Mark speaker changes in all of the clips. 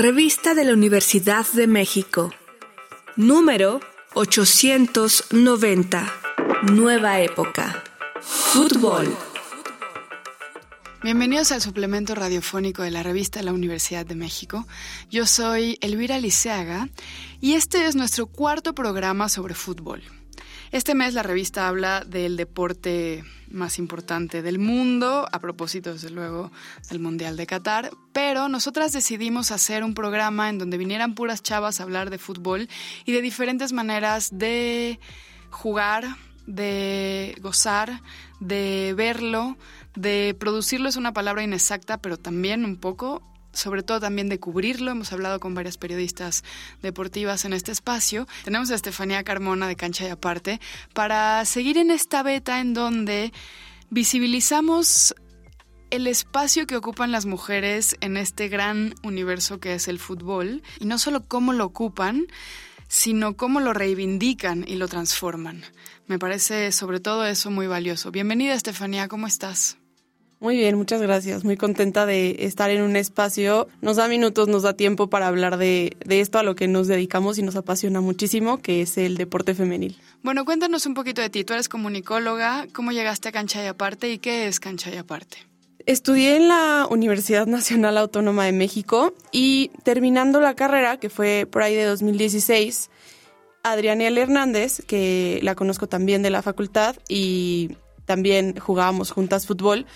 Speaker 1: Revista de la Universidad de México. Número 890. Nueva época. Fútbol.
Speaker 2: Bienvenidos al suplemento radiofónico de la revista de la Universidad de México. Yo soy Elvira Liceaga y este es nuestro cuarto programa sobre fútbol. Este mes la revista habla del deporte más importante del mundo, a propósito, desde luego, del Mundial de Qatar, pero nosotras decidimos hacer un programa en donde vinieran puras chavas a hablar de fútbol y de diferentes maneras de jugar, de gozar, de verlo, de producirlo es una palabra inexacta, pero también un poco sobre todo también de cubrirlo. Hemos hablado con varias periodistas deportivas en este espacio. Tenemos a Estefanía Carmona de Cancha y Aparte para seguir en esta beta en donde visibilizamos el espacio que ocupan las mujeres en este gran universo que es el fútbol y no solo cómo lo ocupan, sino cómo lo reivindican y lo transforman. Me parece sobre todo eso muy valioso. Bienvenida Estefanía, ¿cómo estás?
Speaker 3: Muy bien, muchas gracias. Muy contenta de estar en un espacio. Nos da minutos, nos da tiempo para hablar de, esto a lo que nos dedicamos y nos apasiona muchísimo, que es el deporte femenil.
Speaker 2: Bueno, cuéntanos un poquito de ti. Tú eres comunicóloga. ¿Cómo llegaste a Cancha y Aparte y qué es Cancha y Aparte?
Speaker 3: Estudié en la Universidad Nacional Autónoma de México y terminando la carrera, que fue por ahí de 2016, Adrianiel Hernández, que la conozco también de la facultad y también jugábamos juntas fútbol,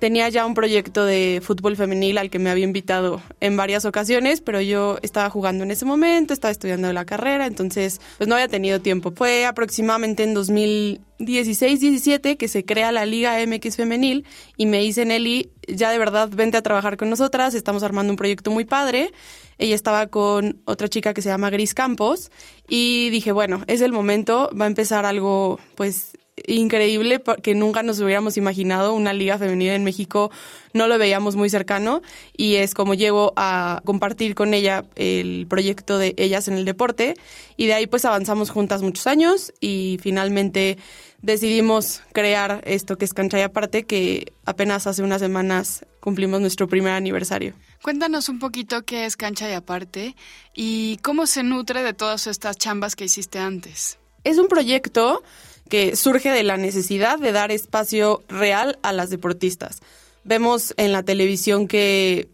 Speaker 3: tenía ya un proyecto de fútbol femenil al que me había invitado en varias ocasiones, pero yo estaba jugando en ese momento, estaba estudiando la carrera, entonces pues no había tenido tiempo. Fue aproximadamente en 2016-17 que se crea la Liga MX Femenil y me dice Nelly, ya de verdad vente a trabajar con nosotras, estamos armando un proyecto muy padre. Ella estaba con otra chica que se llama Gris Campos y dije, bueno, es el momento, va a empezar algo pues increíble porque nunca nos hubiéramos imaginado una liga femenina en México, no lo veíamos muy cercano y es como llego a compartir con ella el proyecto de ellas en el deporte y de ahí pues avanzamos juntas muchos años y finalmente decidimos crear esto que es Cancha y Aparte que apenas hace unas semanas cumplimos nuestro primer aniversario.
Speaker 2: Cuéntanos un poquito qué es Cancha y Aparte y cómo se nutre de todas estas chambas que hiciste antes.
Speaker 3: Es un proyecto que surge de la necesidad de dar espacio real a las deportistas. Vemos en la televisión que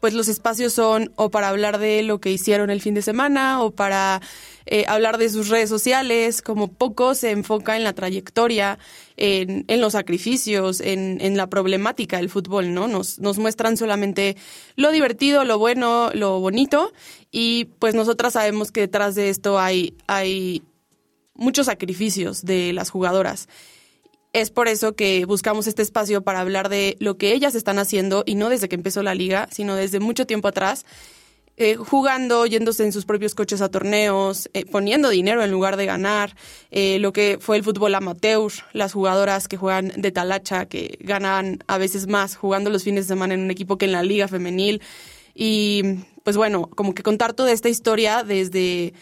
Speaker 3: pues los espacios son o para hablar de lo que hicieron el fin de semana o para eh, hablar de sus redes sociales, como poco se enfoca en la trayectoria, en, los sacrificios, en, en, la problemática del fútbol, ¿no? Nos, nos muestran solamente lo divertido, lo bueno, lo bonito y pues nosotras sabemos que detrás de esto hay, hay muchos sacrificios de las jugadoras. Es por eso que buscamos este espacio para hablar de lo que ellas están haciendo y no desde que empezó la liga, sino desde mucho tiempo atrás, eh, jugando, yéndose en sus propios coches a torneos, eh, poniendo dinero en lugar de ganar, eh, lo que fue el fútbol amateur, las jugadoras que juegan de talacha, que ganan a veces más jugando los fines de semana en un equipo que en la liga femenil. Y pues bueno, como que contar toda esta historia desde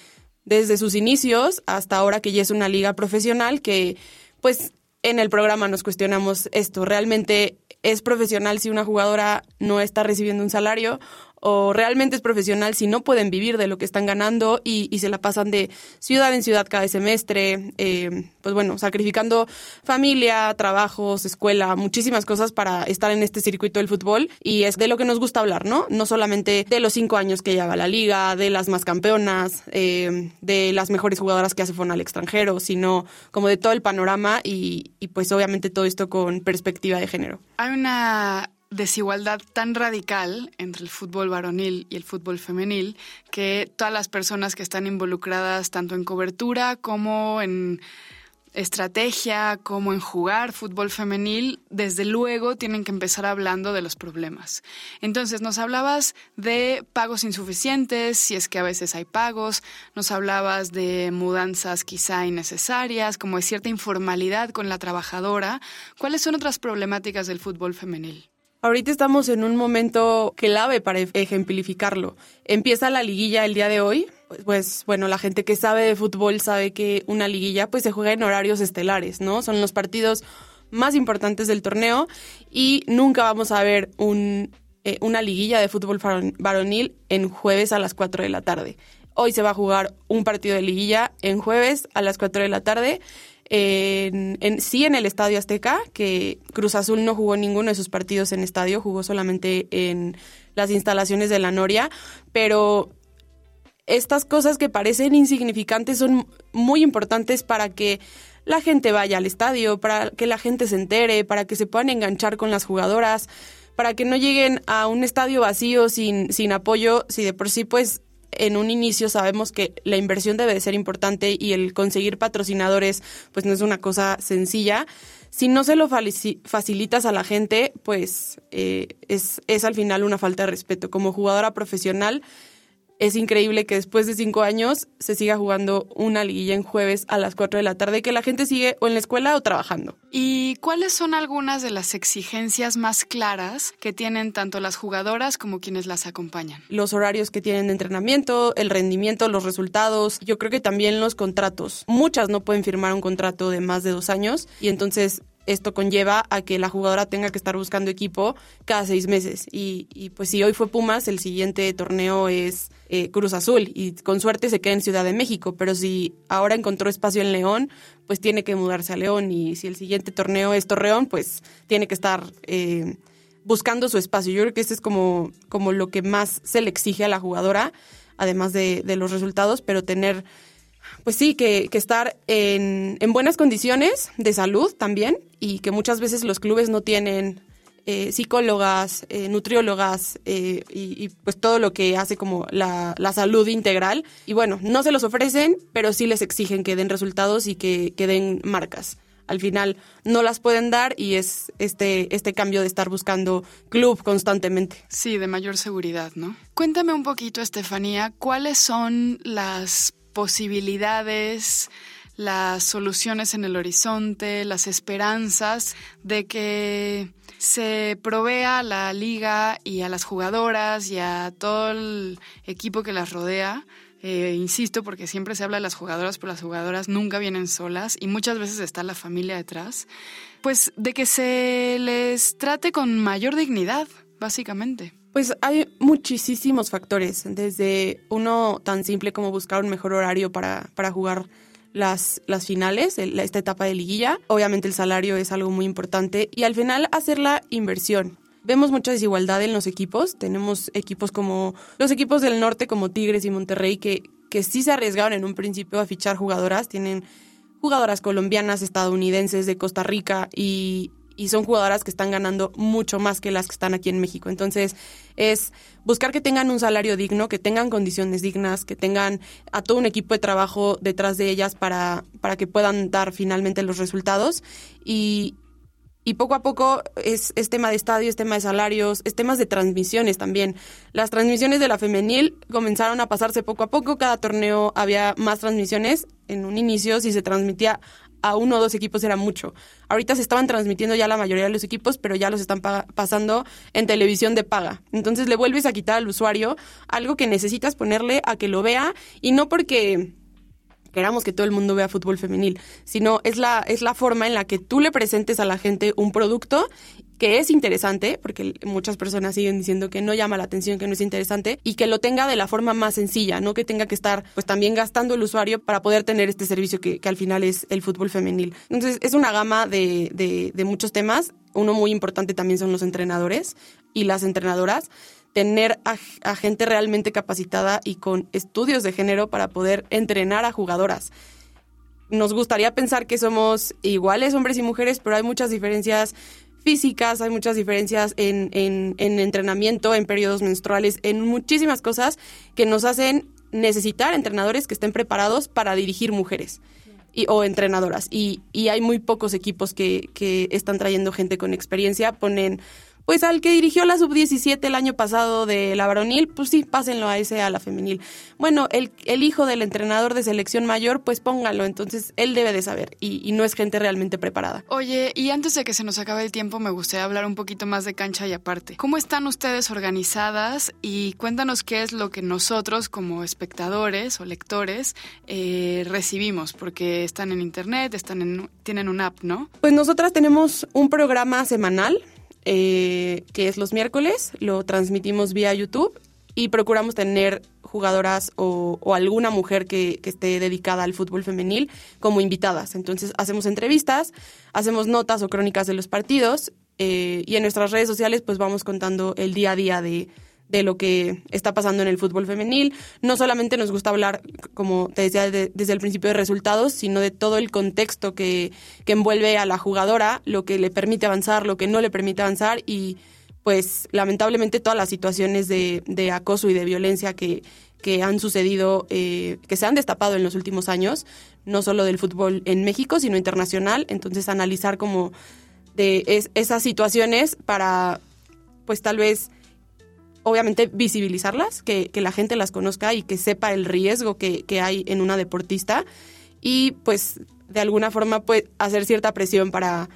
Speaker 3: desde sus inicios hasta ahora que ya es una liga profesional que pues en el programa nos cuestionamos esto, ¿realmente es profesional si una jugadora no está recibiendo un salario o realmente es profesional si no pueden vivir de lo que están ganando y, se la pasan de ciudad en ciudad cada semestre, eh, pues bueno, sacrificando familia, trabajos, escuela, muchísimas cosas para estar en este circuito del fútbol y es de lo que nos gusta hablar, ¿no? No solamente de los cinco años que lleva la liga, de las más campeonas, eh, de las mejores jugadoras que hace fueron al extranjero, sino como de todo el panorama y, y pues obviamente todo esto con perspectiva de género.
Speaker 2: Hay una desigualdad tan radical entre el fútbol varonil y el fútbol femenil que todas las personas que están involucradas tanto en cobertura como en estrategia, como en jugar fútbol femenil, desde luego tienen que empezar hablando de los problemas. Entonces, nos hablabas de pagos insuficientes, si es que a veces hay pagos, nos hablabas de mudanzas quizá innecesarias, como de cierta informalidad con la trabajadora. ¿Cuáles son otras problemáticas del fútbol femenil?
Speaker 3: Ahorita estamos en un momento clave para ejemplificarlo. Empieza la liguilla el día de hoy. Pues, pues, bueno, la gente que sabe de fútbol sabe que una liguilla pues se juega en horarios estelares, ¿no? Son los partidos más importantes del torneo y nunca vamos a ver un eh, una liguilla de fútbol varonil en jueves a las 4 de la tarde. Hoy se va a jugar un partido de liguilla en jueves a las 4 de la tarde. En, sí en el Estadio Azteca, que Cruz Azul no jugó ninguno de sus partidos en estadio, jugó solamente en las instalaciones de la Noria, pero estas cosas que parecen insignificantes son muy importantes para que la gente vaya al estadio, para que la gente se entere, para que se puedan enganchar con las jugadoras, para que no lleguen a un estadio vacío sin, sin apoyo, si de por sí pues en un inicio sabemos que la inversión debe de ser importante y el conseguir patrocinadores pues no es una cosa sencilla. Si no se lo facilitas a la gente, pues eh, es, es al final una falta de respeto. Como jugadora profesional, es increíble que después de cinco años se siga jugando una liguilla en jueves a las cuatro de la tarde, que la gente sigue o en la escuela o trabajando.
Speaker 2: ¿Y cuáles son algunas de las exigencias más claras que tienen tanto las jugadoras como quienes las acompañan?
Speaker 3: Los horarios que tienen de entrenamiento, el rendimiento, los resultados, yo creo que también los contratos. Muchas no pueden firmar un contrato de más de dos años y entonces esto conlleva a que la jugadora tenga que estar buscando equipo cada seis meses. Y, pues si hoy fue Pumas, el siguiente torneo es eh, Cruz Azul y con suerte se queda en Ciudad de México. Pero si ahora encontró espacio en León, pues tiene que mudarse a León. Y si el siguiente torneo es Torreón, pues tiene que estar eh, buscando su espacio. Yo creo que este es como, como lo que más se le exige a la jugadora, además de, de los resultados, pero tener pues sí, que, estar en, buenas condiciones de salud también y que muchas veces los clubes no tienen eh, psicólogas, eh, nutriólogas eh, y, pues todo lo que hace como la, salud integral. Y bueno, no se los ofrecen, pero sí les exigen que den resultados y que, que den marcas. Al final no las pueden dar y es este, este cambio de estar buscando club constantemente.
Speaker 2: Sí, de mayor seguridad, ¿no? Cuéntame un poquito, Estefanía, ¿cuáles son las posibilidades, las soluciones en el horizonte, las esperanzas de que se provea a la liga y a las jugadoras y a todo el equipo que las rodea. Eh, insisto, porque siempre se habla de las jugadoras, pero las jugadoras nunca vienen solas y muchas veces está la familia detrás. Pues de que se les trate con mayor dignidad, básicamente.
Speaker 3: Pues hay muchísimos factores, desde uno tan simple como buscar un mejor horario para, para jugar las, las finales, esta etapa de liguilla. Obviamente el salario es algo muy importante y al final hacer la inversión. Vemos mucha desigualdad en los equipos. Tenemos equipos como los equipos del norte como Tigres y Monterrey que, que sí se arriesgaron en un principio a fichar jugadoras. Tienen jugadoras colombianas, estadounidenses, de Costa Rica y, y son jugadoras que están ganando mucho más que las que están aquí en México. Entonces, es buscar que tengan un salario digno, que tengan condiciones dignas, que tengan a todo un equipo de trabajo detrás de ellas para, para que puedan dar finalmente los resultados. Y, y poco a poco es, es, tema de estadio, es tema de salarios, es temas de transmisiones también. Las transmisiones de la femenil comenzaron a pasarse poco a poco, cada torneo había más transmisiones. En un inicio, si se transmitía a uno o dos equipos era mucho. Ahorita se estaban transmitiendo ya la mayoría de los equipos, pero ya los están pasando en televisión de paga. Entonces le vuelves a quitar al usuario algo que necesitas ponerle a que lo vea y no porque queramos que todo el mundo vea fútbol femenil, sino es la, es la forma en la que tú le presentes a la gente un producto que es interesante, porque muchas personas siguen diciendo que no llama la atención, que no es interesante, y que lo tenga de la forma más sencilla, no que tenga que estar pues también gastando el usuario para poder tener este servicio que, al final es el fútbol femenil. Entonces es una gama de, de, muchos temas. Uno muy importante también son los entrenadores y las entrenadoras tener a, gente realmente capacitada y con estudios de género para poder entrenar a jugadoras nos gustaría pensar que somos iguales hombres y mujeres, pero hay muchas diferencias físicas, hay muchas diferencias en, en, entrenamiento, en periodos menstruales, en muchísimas cosas que nos hacen necesitar entrenadores que estén preparados para dirigir mujeres. Y, o entrenadoras. Y, y hay muy pocos equipos que, que están trayendo gente con experiencia. Ponen pues al que dirigió la sub-17 el año pasado de la varonil, pues sí, pásenlo a ese a la femenil. Bueno, el, el hijo del entrenador de selección mayor, pues póngalo, entonces él debe de saber y, no es gente realmente preparada.
Speaker 2: Oye, y antes de que se nos acabe el tiempo, me gustaría hablar un poquito más de cancha y aparte. ¿Cómo están ustedes organizadas y cuéntanos qué es lo que nosotros como espectadores o lectores eh, recibimos? Porque están en internet, están en, tienen una app, ¿no?
Speaker 3: Pues nosotras tenemos un programa semanal eh, que es los miércoles, lo transmitimos vía YouTube y procuramos tener jugadoras o, alguna mujer que, esté dedicada al fútbol femenil como invitadas. Entonces hacemos entrevistas, hacemos notas o crónicas de los partidos eh, y en nuestras redes sociales pues vamos contando el día a día de, de lo que está pasando en el fútbol femenil. No solamente nos gusta hablar, como te decía desde el principio, de resultados, sino de todo el contexto que, que envuelve a la jugadora, lo que le permite avanzar, lo que no le permite avanzar y pues lamentablemente todas las situaciones de, de acoso y de violencia que, que han sucedido, eh, que se han destapado en los últimos años, no solo del fútbol en México, sino internacional. Entonces analizar como de esas situaciones para, pues tal vez obviamente visibilizarlas, que, que, la gente las conozca y que sepa el riesgo que, que, hay en una deportista y pues de alguna forma pues hacer cierta presión para,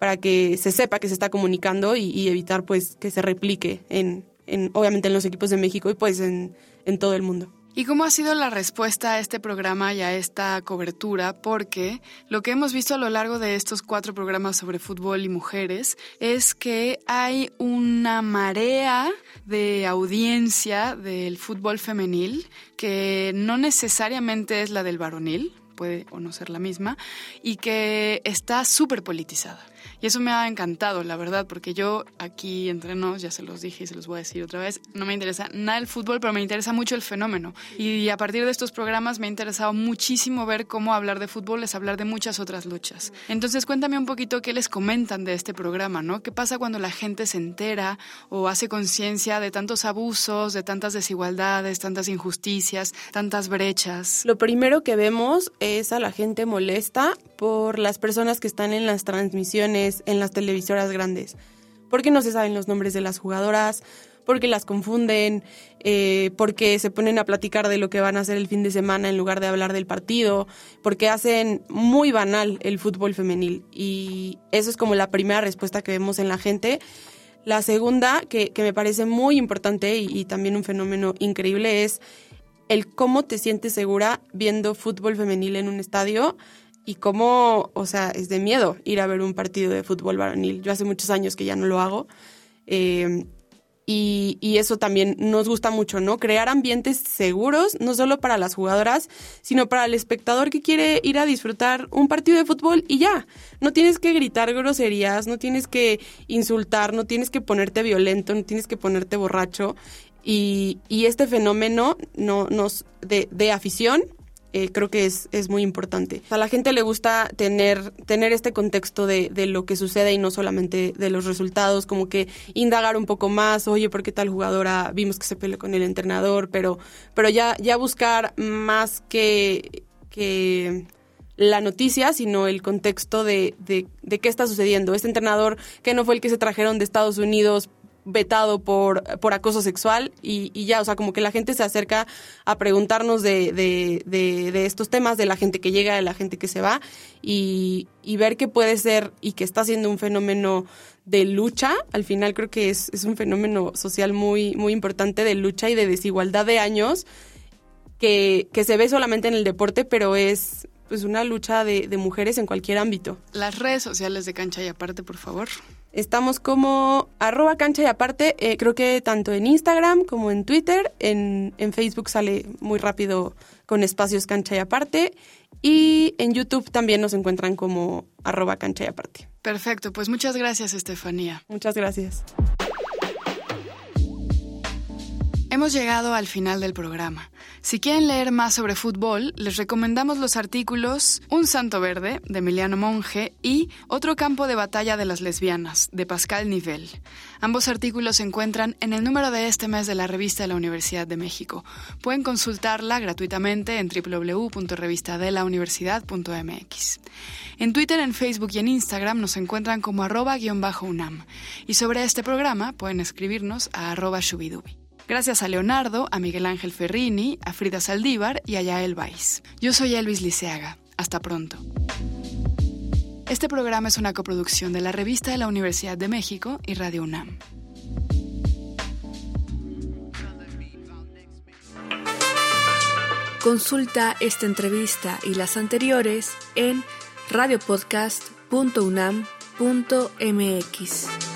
Speaker 3: para que se sepa que se está comunicando y, evitar pues que se replique en, en, obviamente en los equipos de México y pues en, en todo el mundo.
Speaker 2: ¿Y cómo ha sido la respuesta a este programa y a esta cobertura? Porque lo que hemos visto a lo largo de estos cuatro programas sobre fútbol y mujeres es que hay una marea de audiencia del fútbol femenil que no necesariamente es la del varonil, puede o no ser la misma, y que está súper politizada. Y eso me ha encantado, la verdad, porque yo aquí entre nos, ya se los dije y se los voy a decir otra vez, no me interesa nada el fútbol, pero me interesa mucho el fenómeno. Y a partir de estos programas me ha interesado muchísimo ver cómo hablar de fútbol es hablar de muchas otras luchas. Entonces cuéntame un poquito qué les comentan de este programa, ¿no? ¿Qué pasa cuando la gente se entera o hace conciencia de tantos abusos, de tantas desigualdades, tantas injusticias, tantas brechas?
Speaker 3: Lo primero que vemos a la gente molesta por las personas que están en las transmisiones, en las televisoras grandes. Porque no se saben los nombres de las jugadoras, porque las confunden, eh, porque se ponen a platicar de lo que van a hacer el fin de semana en lugar de hablar del partido, porque hacen muy banal el fútbol femenil. Y eso es como la primera respuesta que vemos en la gente. La segunda, que, me parece muy importante y también un fenómeno increíble, es el cómo te sientes segura viendo fútbol femenil en un estadio y cómo, o sea, es de miedo ir a ver un partido de fútbol varonil. Yo hace muchos años que ya no lo hago. Eh, y, y, eso también nos gusta mucho, ¿no? Crear ambientes seguros, no solo para las jugadoras, sino para el espectador que quiere ir a disfrutar un partido de fútbol y ya. No tienes que gritar groserías, no tienes que insultar, no tienes que ponerte violento, no tienes que ponerte borracho. Y, y este fenómeno no, nos, de, de afición eh, creo que es, es muy importante. A la gente le gusta tener, tener este contexto de, de, lo que sucede y no solamente de los resultados, como que indagar un poco más, oye, ¿por qué tal jugadora vimos que se peleó con el entrenador? Pero, pero ya, ya buscar más que, que la noticia, sino el contexto de, de, de, qué está sucediendo. Este entrenador que no fue el que se trajeron de Estados Unidos vetado por, por acoso sexual y, y, ya, o sea, como que la gente se acerca a preguntarnos de, de, de, estos temas, de la gente que llega, de la gente que se va y, y, ver que puede ser y que está siendo un fenómeno de lucha, al final creo que es, es un fenómeno social muy, muy importante de lucha y de desigualdad de años que, que se ve solamente en el deporte, pero es pues una lucha de, de mujeres en cualquier ámbito.
Speaker 2: Las redes sociales de Cancha y Aparte, por favor.
Speaker 3: Estamos como arroba cancha y aparte, eh, creo que tanto en Instagram como en Twitter, en, en, Facebook sale muy rápido con espacios cancha y aparte y en YouTube también nos encuentran como arroba cancha y aparte.
Speaker 2: Perfecto, pues muchas gracias Estefanía.
Speaker 3: Muchas gracias.
Speaker 2: Hemos llegado al final del programa. Si quieren leer más sobre fútbol, les recomendamos los artículos Un Santo Verde, de Emiliano Monge, y Otro campo de batalla de las lesbianas, de Pascal Nivel. Ambos artículos se encuentran en el número de este mes de la revista de la Universidad de México. Pueden consultarla gratuitamente en www.revistadelauniversidad.mx. En Twitter, en Facebook y en Instagram nos encuentran como arroba-unam. Y sobre este programa pueden escribirnos a arroba shubidubi. Gracias a Leonardo, a Miguel Ángel Ferrini, a Frida Saldívar y a Yael Weiss. Yo soy Elvis Liceaga. Hasta pronto. Este programa es una coproducción de la revista de la Universidad de México y Radio UNAM.
Speaker 1: Consulta esta entrevista y las anteriores en radiopodcast.unam.mx.